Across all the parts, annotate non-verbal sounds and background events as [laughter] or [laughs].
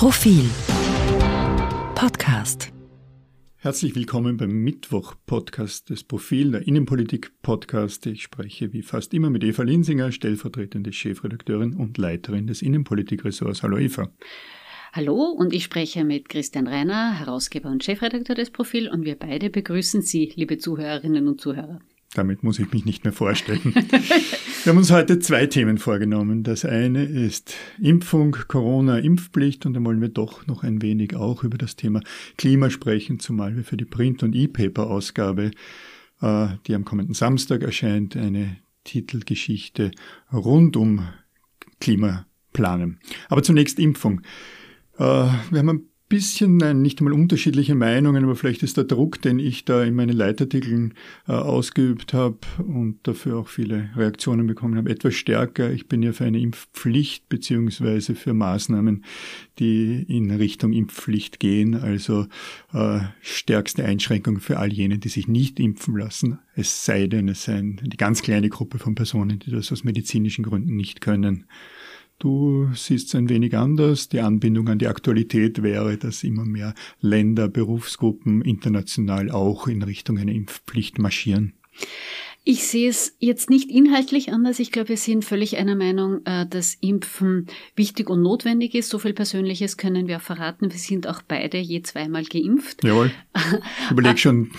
Profil Podcast. Herzlich willkommen beim Mittwoch-Podcast des Profil, der Innenpolitik-Podcast. Ich spreche wie fast immer mit Eva Linsinger, stellvertretende Chefredakteurin und Leiterin des Innenpolitik-Ressorts. Hallo Eva. Hallo und ich spreche mit Christian Reiner, Herausgeber und Chefredakteur des Profil und wir beide begrüßen Sie, liebe Zuhörerinnen und Zuhörer. Damit muss ich mich nicht mehr vorstellen. [laughs] Wir haben uns heute zwei Themen vorgenommen. Das eine ist Impfung, Corona, Impfpflicht und dann wollen wir doch noch ein wenig auch über das Thema Klima sprechen, zumal wir für die Print- und E-Paper-Ausgabe, äh, die am kommenden Samstag erscheint, eine Titelgeschichte rund um Klima planen. Aber zunächst Impfung. Äh, wir haben ein bisschen, nein, nicht einmal unterschiedliche Meinungen, aber vielleicht ist der Druck, den ich da in meinen Leitartikeln äh, ausgeübt habe und dafür auch viele Reaktionen bekommen habe, etwas stärker. Ich bin ja für eine Impfpflicht beziehungsweise für Maßnahmen, die in Richtung Impfpflicht gehen, also äh, stärkste Einschränkung für all jene, die sich nicht impfen lassen, es sei denn, es sei die ganz kleine Gruppe von Personen, die das aus medizinischen Gründen nicht können. Du siehst es ein wenig anders. Die Anbindung an die Aktualität wäre, dass immer mehr Länder, Berufsgruppen international auch in Richtung einer Impfpflicht marschieren. Ich sehe es jetzt nicht inhaltlich anders. Ich glaube, wir sind völlig einer Meinung, äh, dass Impfen wichtig und notwendig ist. So viel Persönliches können wir verraten. Wir sind auch beide je zweimal geimpft. Jawohl. [laughs] Ich überlege schon,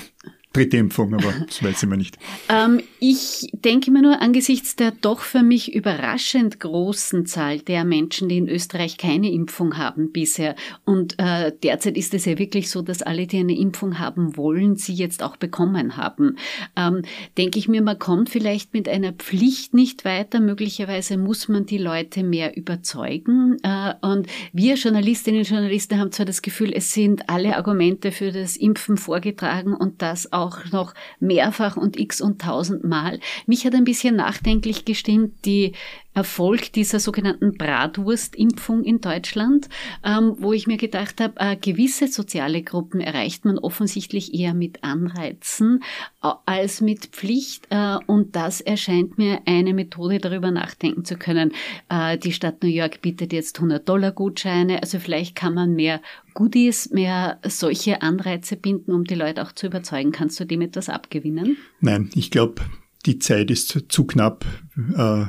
dritte Impfung, aber [laughs] das weiß ich mir nicht. Ähm, ich denke mir nur angesichts der doch für mich überraschend großen Zahl der Menschen, die in Österreich keine Impfung haben bisher. Und äh, derzeit ist es ja wirklich so, dass alle, die eine Impfung haben wollen, sie jetzt auch bekommen haben. Ähm, denke ich mir, man kommt vielleicht mit einer Pflicht nicht weiter. Möglicherweise muss man die Leute mehr überzeugen. Äh, und wir Journalistinnen und Journalisten haben zwar das Gefühl, es sind alle Argumente für das Impfen vorgetragen und das auch auch noch mehrfach und x und tausendmal. Mich hat ein bisschen nachdenklich gestimmt die Erfolg dieser sogenannten Bratwurstimpfung in Deutschland, ähm, wo ich mir gedacht habe, äh, gewisse soziale Gruppen erreicht man offensichtlich eher mit Anreizen äh, als mit Pflicht. Äh, und das erscheint mir eine Methode, darüber nachdenken zu können. Äh, die Stadt New York bietet jetzt 100 Dollar Gutscheine, also vielleicht kann man mehr Goodies, mehr solche Anreize binden, um die Leute auch zu überzeugen. Kannst du dem etwas abgewinnen? Nein, ich glaube, die Zeit ist zu knapp. Äh,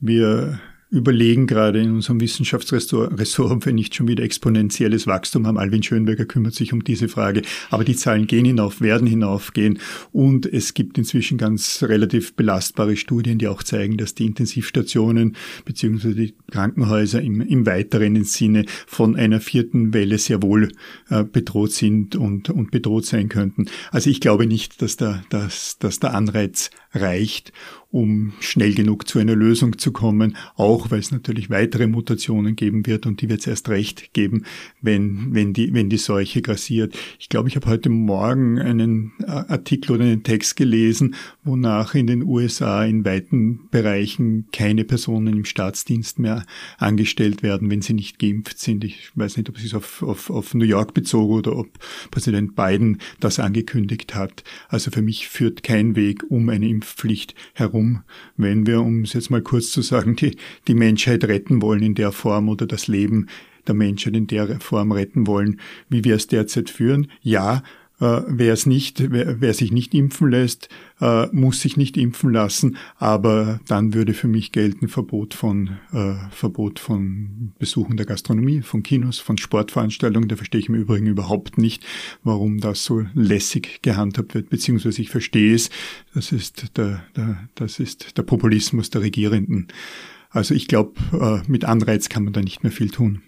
wir überlegen gerade in unserem Wissenschaftsressort, ob wir nicht schon wieder exponentielles Wachstum haben. Alvin Schönberger kümmert sich um diese Frage. Aber die Zahlen gehen hinauf, werden hinaufgehen. Und es gibt inzwischen ganz relativ belastbare Studien, die auch zeigen, dass die Intensivstationen bzw. die Krankenhäuser im, im weiteren Sinne von einer vierten Welle sehr wohl äh, bedroht sind und, und bedroht sein könnten. Also ich glaube nicht, dass der, dass, dass der Anreiz reicht um schnell genug zu einer Lösung zu kommen, auch weil es natürlich weitere Mutationen geben wird und die wird es erst recht geben, wenn, wenn, die, wenn die Seuche grassiert. Ich glaube, ich habe heute Morgen einen äh, Artikel oder einen Text gelesen, wonach in den USA in weiten Bereichen keine Personen im Staatsdienst mehr angestellt werden, wenn sie nicht geimpft sind. Ich weiß nicht, ob es sich auf, auf, auf New York bezog oder ob Präsident Biden das angekündigt hat. Also für mich führt kein Weg um eine Impfpflicht herum warum, wenn wir, um es jetzt mal kurz zu sagen, die, die Menschheit retten wollen in der Form oder das Leben der Menschheit in der Form retten wollen, wie wir es derzeit führen. Ja, äh, wer es nicht, wer, wer, sich nicht impfen lässt, äh, muss sich nicht impfen lassen, aber dann würde für mich gelten Verbot von äh, Verbot von Besuchen der Gastronomie, von Kinos, von Sportveranstaltungen. Da verstehe ich mir übrigens überhaupt nicht, warum das so lässig gehandhabt wird, beziehungsweise ich verstehe es. Das ist der, der das ist der Populismus der Regierenden. Also ich glaube, äh, mit Anreiz kann man da nicht mehr viel tun.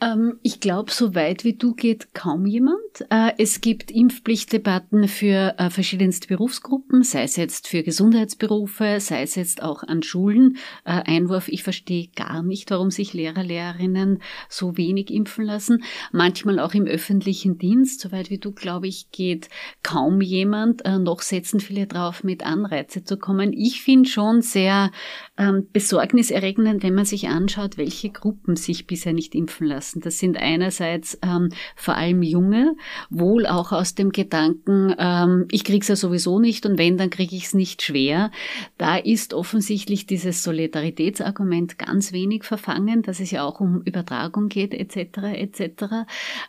Ähm, ich glaube, so weit wie du geht kaum jemand. Äh, es gibt Impfpflichtdebatten für äh, verschiedenste Berufsgruppen, sei es jetzt für Gesundheitsberufe, sei es jetzt auch an Schulen. Äh, Einwurf, ich verstehe gar nicht, warum sich Lehrer, Lehrerinnen so wenig impfen lassen. Manchmal auch im öffentlichen Dienst, so weit wie du, glaube ich, geht kaum jemand. Noch setzen viele drauf, mit Anreize zu kommen. Ich finde schon sehr ähm, besorgniserregend, wenn man sich anschaut, welche Gruppen sich bisher nicht impfen lassen lassen. Das sind einerseits ähm, vor allem junge wohl auch aus dem Gedanken, ähm, ich krieg's ja sowieso nicht und wenn, dann kriege ich es nicht schwer. Da ist offensichtlich dieses Solidaritätsargument ganz wenig verfangen, dass es ja auch um Übertragung geht etc. etc.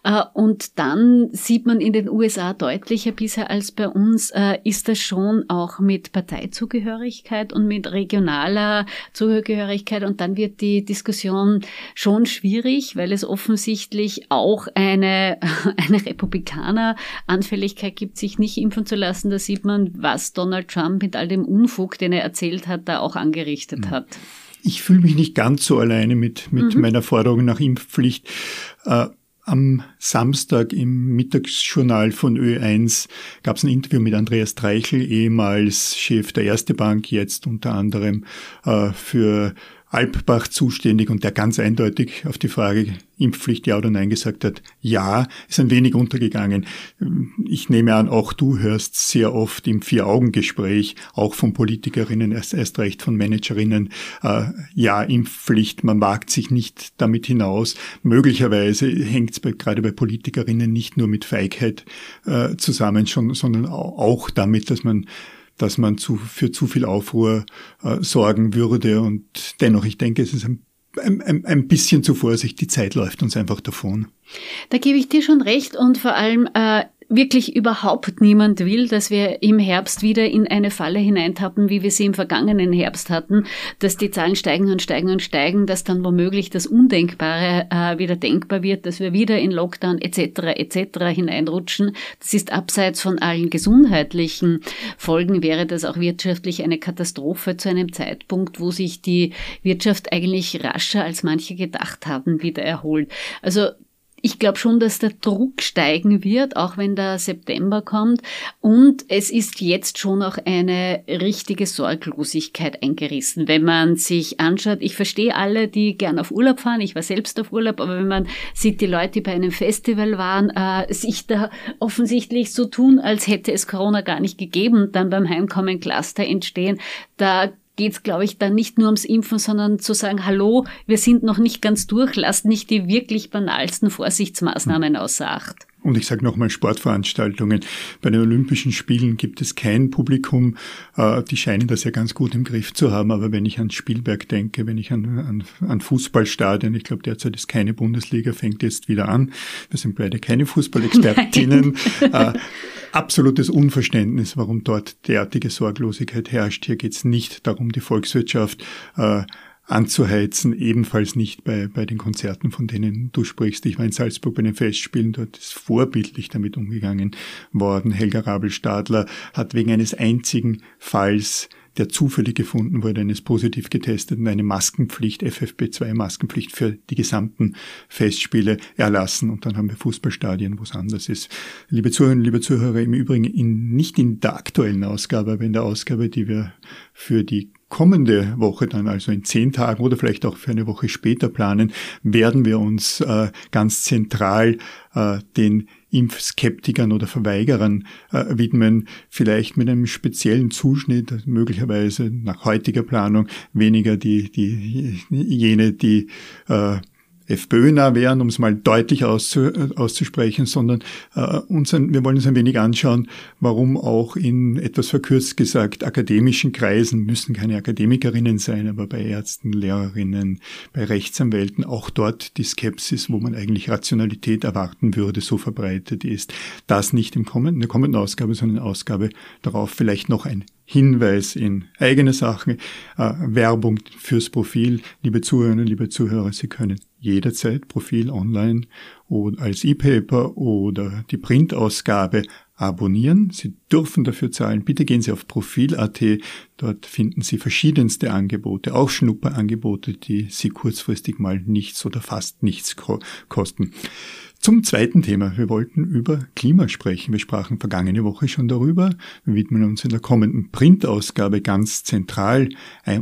Äh, und dann sieht man in den USA deutlicher bisher als bei uns, äh, ist das schon auch mit Parteizugehörigkeit und mit regionaler Zugehörigkeit und dann wird die Diskussion schon schwierig, weil es offensichtlich auch eine, [laughs] eine Republikaner-Anfälligkeit gibt, sich nicht impfen zu lassen. Da sieht man, was Donald Trump mit all dem Unfug, den er erzählt hat, da auch angerichtet hat. Ich fühle mich nicht ganz so alleine mit, mit mhm. meiner Forderung nach Impfpflicht. Äh, am Samstag im Mittagsjournal von Ö1 gab es ein Interview mit Andreas Treichel, ehemals Chef der Erste Bank, jetzt unter anderem äh, für Alpbach zuständig und der ganz eindeutig auf die Frage Impfpflicht ja oder nein gesagt hat, ja, ist ein wenig untergegangen. Ich nehme an, auch du hörst sehr oft im Vier-Augen-Gespräch, auch von Politikerinnen, erst, erst recht von Managerinnen, äh, ja, Impfpflicht, man wagt sich nicht damit hinaus. Möglicherweise hängt es gerade bei Politikerinnen nicht nur mit Feigheit äh, zusammen, schon, sondern auch damit, dass man dass man zu, für zu viel Aufruhr äh, sorgen würde. Und dennoch, ich denke, es ist ein ein, ein, bisschen zu Vorsicht, die Zeit läuft uns einfach davon. Da gebe ich dir schon recht und vor allem äh, wirklich überhaupt niemand will, dass wir im Herbst wieder in eine Falle hineintappen, wie wir sie im vergangenen Herbst hatten, dass die Zahlen steigen und steigen und steigen, dass dann womöglich das Undenkbare äh, wieder denkbar wird, dass wir wieder in Lockdown etc. etc. hineinrutschen. Das ist abseits von allen gesundheitlichen Folgen, wäre das auch wirtschaftlich eine Katastrophe zu einem Zeitpunkt, wo sich die Wirtschaft eigentlich rascher als manche gedacht haben wieder erholt. Also ich glaube schon, dass der Druck steigen wird, auch wenn der September kommt. Und es ist jetzt schon auch eine richtige Sorglosigkeit eingerissen. Wenn man sich anschaut, ich verstehe alle, die gern auf Urlaub fahren. Ich war selbst auf Urlaub, aber wenn man sieht, die Leute, die bei einem Festival waren, äh, sich da offensichtlich so tun, als hätte es Corona gar nicht gegeben, dann beim Heimkommen Cluster entstehen, da geht es, glaube ich, dann nicht nur ums Impfen, sondern zu sagen, hallo, wir sind noch nicht ganz durch, lasst nicht die wirklich banalsten Vorsichtsmaßnahmen außer Acht. Und ich sage nochmal Sportveranstaltungen. Bei den Olympischen Spielen gibt es kein Publikum. Äh, die scheinen das ja ganz gut im Griff zu haben. Aber wenn ich an Spielberg denke, wenn ich an, an, an Fußballstadien, ich glaube derzeit ist keine Bundesliga, fängt jetzt wieder an. Wir sind beide keine Fußballexpertinnen. [laughs] Äh, absolutes Unverständnis, warum dort derartige Sorglosigkeit herrscht. Hier geht es nicht darum, die Volkswirtschaft äh, anzuheizen, ebenfalls nicht bei, bei den Konzerten, von denen du sprichst. Ich war in Salzburg bei den Festspielen, dort ist vorbildlich damit umgegangen worden. Helga Rabel-Stadler hat wegen eines einzigen Falls der zufällig gefunden wurde, eines positiv getesteten, eine Maskenpflicht, FFP2-Maskenpflicht für die gesamten Festspiele erlassen. Und dann haben wir Fußballstadien, wo es anders ist. Liebe Zuhörerinnen, liebe Zuhörer, im Übrigen in, nicht in der aktuellen Ausgabe, aber in der Ausgabe, die wir für die kommende Woche dann, also in zehn Tagen oder vielleicht auch für eine Woche später planen, werden wir uns äh, ganz zentral äh, den Impfskeptikern oder Verweigerern äh, widmen, vielleicht mit einem speziellen Zuschnitt, möglicherweise nach heutiger Planung weniger die, die jene, die äh, FPÖ-nah wären, um es mal deutlich auszu, auszusprechen, sondern äh, uns ein, wir wollen uns ein wenig anschauen, warum auch in etwas verkürzt gesagt akademischen Kreisen müssen keine Akademikerinnen sein, aber bei Ärzten, Lehrerinnen, bei Rechtsanwälten auch dort die Skepsis, wo man eigentlich Rationalität erwarten würde, so verbreitet ist. Das nicht im kommenden, in der kommenden Ausgabe, sondern in Ausgabe darauf vielleicht noch ein Hinweis in eigene Sachen, äh, Werbung fürs Profil. Liebe Zuhörerinnen, liebe Zuhörer, Sie können jederzeit Profil online oder als E-Paper oder die Printausgabe abonnieren. Sie dürfen dafür zahlen. Bitte gehen Sie auf Profil.at. Dort finden Sie verschiedenste Angebote, auch Schnupperangebote, die Sie kurzfristig mal nichts oder fast nichts kosten. Zum zweiten Thema. Wir wollten über Klima sprechen. Wir sprachen vergangene Woche schon darüber. Wir widmen uns in der kommenden Printausgabe ganz zentral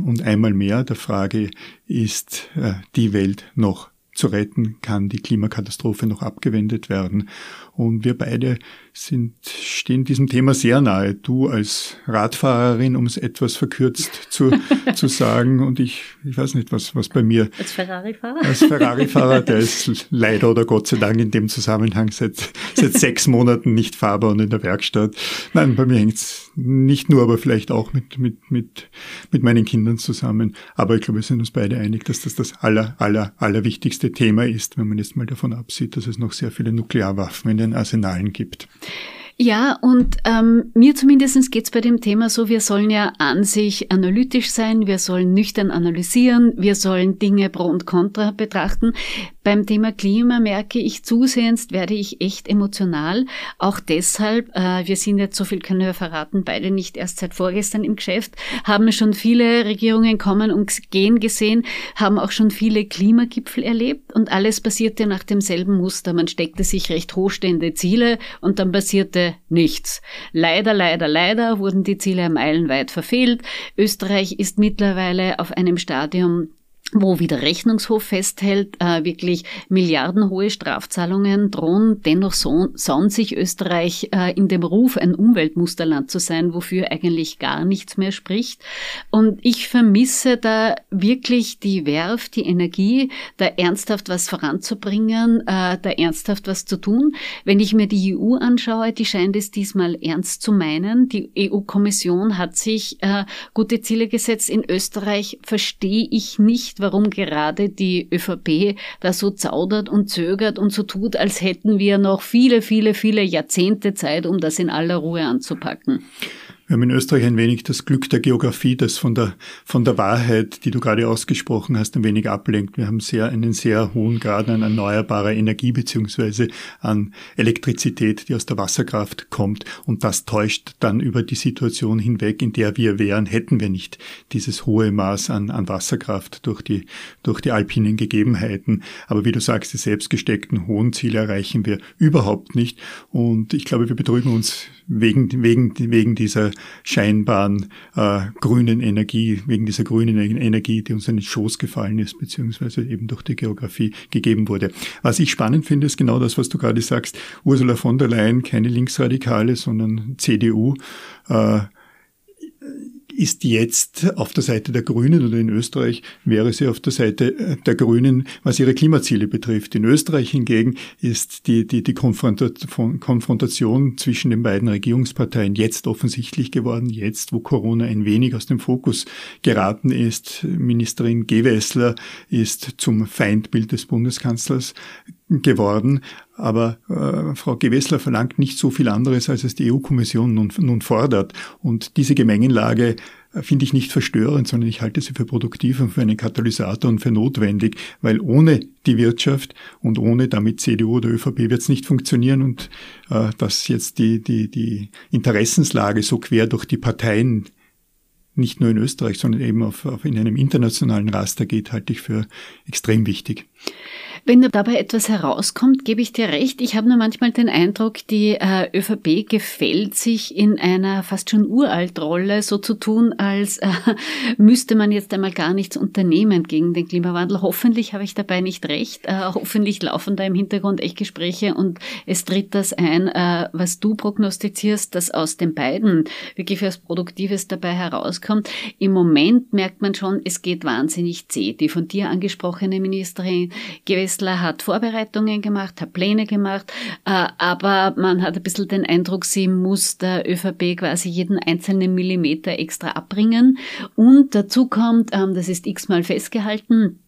und einmal mehr der Frage, ist äh, die Welt noch zu retten, kann die Klimakatastrophe noch abgewendet werden. Und wir beide sind, stehen diesem Thema sehr nahe. Du als Radfahrerin, um es etwas verkürzt zu, [laughs] zu sagen, und ich, ich weiß nicht, was, was bei mir. Als Ferrari-Fahrer? Als Ferrari-Fahrer, der ist leider oder Gott sei Dank in dem Zusammenhang seit, seit sechs Monaten nicht fahrbar und in der Werkstatt. Nein, bei mir hängt es nicht nur, aber vielleicht auch mit, mit, mit, mit meinen Kindern zusammen. Aber ich glaube, wir sind uns beide einig, dass das das aller, aller, allerwichtigste Thema ist, wenn man jetzt mal davon absieht, dass es noch sehr viele Nuklearwaffen in den Arsenalen gibt. Ja, und ähm, mir zumindest geht's bei dem Thema so, wir sollen ja an sich analytisch sein, wir sollen nüchtern analysieren, wir sollen Dinge pro und contra betrachten. Beim Thema Klima merke ich zusehends, werde ich echt emotional. Auch deshalb, äh, wir sind jetzt, so viel können wir verraten, beide nicht erst seit vorgestern im Geschäft, haben schon viele Regierungen kommen und gehen gesehen, haben auch schon viele Klimagipfel erlebt und alles passierte nach demselben Muster. Man steckte sich recht hochstehende Ziele und dann passierte nichts. Leider, leider, leider wurden die Ziele meilenweit verfehlt. Österreich ist mittlerweile auf einem Stadium, wo wie der Rechnungshof festhält, äh, wirklich milliardenhohe Strafzahlungen drohen. Dennoch so, sonnt sich Österreich äh, in dem Ruf, ein Umweltmusterland zu sein, wofür eigentlich gar nichts mehr spricht. Und ich vermisse da wirklich die Werf, die Energie, da ernsthaft was voranzubringen, äh, da ernsthaft was zu tun. Wenn ich mir die EU anschaue, die scheint es diesmal ernst zu meinen. Die EU-Kommission hat sich gute Ziele gesetzt. In Österreich verstehe ich nicht, warum gerade die ÖVP da so zaudert und zögert und so tut, als hätten wir noch viele, viele, viele Jahrzehnte Zeit, um das in aller Ruhe anzupacken. Wir haben in Österreich ein wenig das Glück der Geografie, das von der, von der Wahrheit, die du gerade ausgesprochen hast, ein wenig ablenkt. Wir haben sehr, einen sehr hohen Grad an erneuerbarer Energie beziehungsweise an Elektrizität, die aus der Wasserkraft kommt. Und das täuscht dann über die Situation hinweg, in der wir wären, hätten wir nicht dieses hohe Maß an, an Wasserkraft durch die, durch die alpinen Gegebenheiten. Aber wie du sagst, die selbstgesteckten hohen Ziele erreichen wir überhaupt nicht. Und ich glaube, wir betrügen uns wegen, wegen, wegen dieser scheinbaren äh, grünen Energie, wegen dieser grünen Energie, die uns in den Schoß gefallen ist, beziehungsweise eben durch die Geografie gegeben wurde. Was ich spannend finde, ist genau das, was du gerade sagst. Ursula von der Leyen, keine Linksradikale, sondern CDU. Äh, ist jetzt auf der Seite der Grünen oder in Österreich wäre sie auf der Seite äh, der Grünen, was ihre Klimaziele betrifft. In Österreich hingegen ist die, die, die Konfrontation zwischen den beiden Regierungsparteien jetzt offensichtlich geworden, jetzt wo Corona ein wenig aus dem Fokus geraten ist. Ministerin Gewessler ist zum Feindbild des Bundeskanzlers geworden. Aber äh, Frau Gewessler verlangt nicht so viel anderes, als es die EU-Kommission nun, nun fordert. Und diese Gemengenlage äh, finde ich nicht verstörend, sondern ich halte sie für produktiv und für einen Katalysator und für notwendig, weil ohne die Wirtschaft und ohne damit CDU oder ÖVP wird es nicht funktionieren und äh, dass jetzt die, die, die Interessenslage so quer durch die Parteien nicht nur in Österreich, sondern eben auf, auf in einem internationalen Raster geht, halte ich für extrem wichtig. Wenn dabei etwas herauskommt, gebe ich dir recht. Ich habe nur manchmal den Eindruck, die äh, ÖVP gefällt sich in einer fast schon uralt Rolle, so zu tun, als äh, [laughs] müsste man jetzt einmal gar nichts unternehmen gegen den Klimawandel. Hoffentlich habe ich dabei nicht recht. Äh, hoffentlich laufen da im Hintergrund echt Gespräche und es tritt das ein, äh, was du prognostizierst, dass aus den beiden wirklich was Produktives dabei herauskommt. Im Moment merkt man schon, es geht wahnsinnig zäh. Die von dir angesprochene Ministerin gewesen Kessler hat Vorbereitungen gemacht, hat Pläne gemacht, äh, aber man hat ein bisschen den Eindruck, sie muss der ÖVP quasi jeden einzelnen Millimeter extra abbringen. Und dazu kommt, ähm, das ist x-mal festgehalten,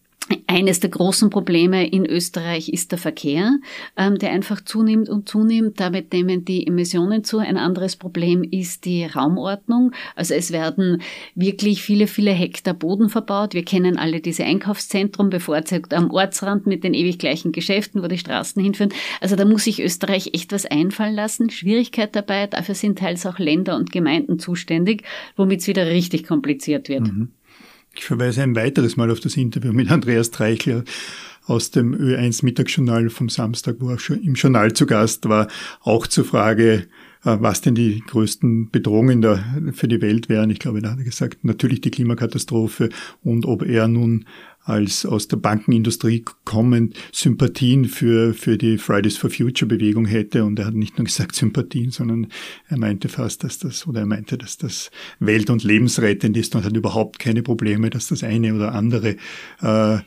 eines der großen Probleme in Österreich ist der Verkehr, ähm, der einfach zunimmt und zunimmt. Damit nehmen die Emissionen zu. Ein anderes Problem ist die Raumordnung. Also es werden wirklich viele, viele Hektar Boden verbaut. Wir kennen alle diese Einkaufszentren, bevorzugt am Ortsrand mit den ewig gleichen Geschäften, wo die Straßen hinführen. Also da muss sich Österreich echt was einfallen lassen. Schwierigkeit dabei, dafür sind teils auch Länder und Gemeinden zuständig, womit es wieder richtig kompliziert wird. Mhm. Ich verweise ein weiteres Mal auf das Interview mit Andreas Treichler aus dem Ö1 Mittagsjournal vom Samstag, wo er schon im Journal zu Gast war, auch zur Frage, äh, was denn die größten Bedrohungen da für die Welt wären. Ich glaube, da hat er gesagt, natürlich die Klimakatastrophe und ob er nun als aus der Bankenindustrie kommend Sympathien für, für die Fridays for Future Bewegung hätte. Und er hat nicht nur gesagt Sympathien, sondern er meinte fast, dass das, oder er meinte, dass das welt- und lebensrettend ist und hat überhaupt keine Probleme, dass das eine oder andere äh,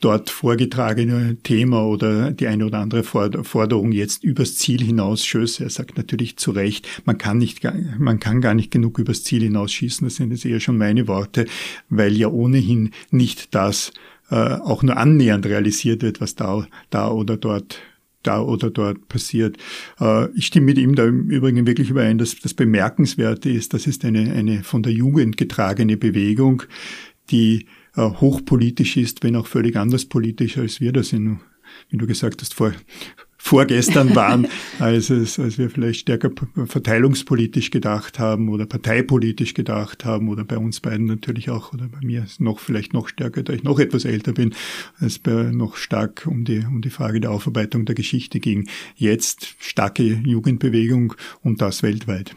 dort vorgetragene Thema oder die eine oder andere Forderung jetzt übers Ziel hinaus schösse. Er sagt natürlich zu Recht, man kann nicht, man kann gar nicht genug übers Ziel hinausschießen. Das sind jetzt eher schon meine Worte, weil ja ohnehin nicht das äh, auch nur annähernd realisiert wird, was da, da oder dort da oder dort passiert. Äh, ich stimme mit ihm da im Übrigen wirklich überein, dass das Bemerkenswerte ist, das ist eine, eine von der Jugend getragene Bewegung, die hochpolitisch ist, wenn auch völlig anders politisch, als wir das in, wie du gesagt hast, vor, vorgestern waren, [laughs] als, es, als wir vielleicht stärker verteilungspolitisch gedacht haben oder parteipolitisch gedacht haben oder bei uns beiden natürlich auch oder bei mir noch vielleicht noch stärker, da ich noch etwas älter bin, als bei noch stark um die, um die Frage der Aufarbeitung der Geschichte ging. Jetzt starke Jugendbewegung und das weltweit.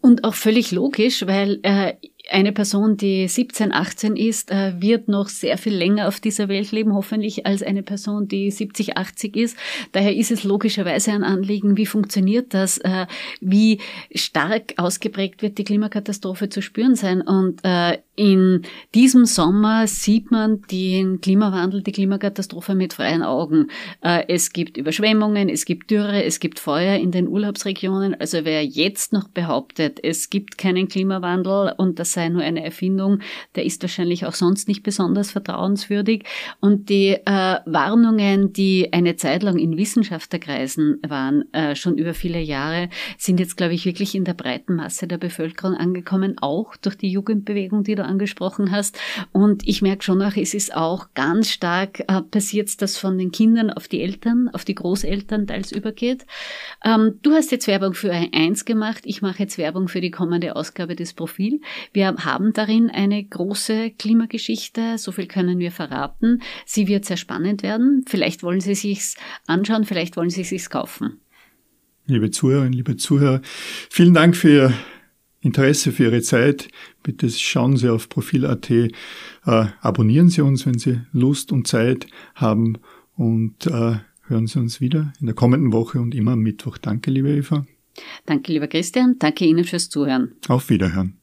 Und auch völlig logisch, weil äh, eine Person, die 17, 18 ist, äh, wird noch sehr viel länger auf dieser Welt leben, hoffentlich, als eine Person, die 70, 80 ist. Daher ist es logischerweise ein Anliegen, wie funktioniert das, äh, wie stark ausgeprägt wird die Klimakatastrophe zu spüren sein. Und äh, in diesem Sommer sieht man den Klimawandel, die Klimakatastrophe mit freien Augen. Es gibt Überschwemmungen, es gibt Dürre, es gibt Feuer in den Urlaubsregionen. Also wer jetzt noch behauptet, es gibt keinen Klimawandel und das sei nur eine Erfindung, der ist wahrscheinlich auch sonst nicht besonders vertrauenswürdig. Und die äh, Warnungen, die eine Zeit lang in Wissenschaftlerkreisen waren, äh, schon über viele Jahre, sind jetzt, glaube ich, wirklich in der breiten Masse der Bevölkerung angekommen, auch durch die Jugendbewegung, die du angesprochen hast. Und ich merke schon auch, es ist auch ganz stark äh, passiert, dass von den Kindern auf die Eltern, auf die Großeltern teils übergeht. Ähm, du hast jetzt Werbung für eins gemacht, ich mache jetzt Werbung für die kommende Ausgabe des Profil. Wir haben darin eine große Klimageschichte, so viel können wir verraten. Sie wird sehr spannend werden. Vielleicht wollen Sie sich's anschauen, vielleicht wollen Sie sich's kaufen. Liebe Zuhörerinnen, liebe Zuhörer, vielen Dank für Ihr Interesse, für Ihre Zeit. Bitte schauen Sie auf Profil.at, äh, abonnieren Sie uns, wenn Sie Lust und Zeit haben und äh, hören Sie uns wieder in der kommenden Woche und immer am Mittwoch. Danke, liebe Eva. Danke, lieber Christian. Danke Ihnen fürs Zuhören. Auf Wiederhören.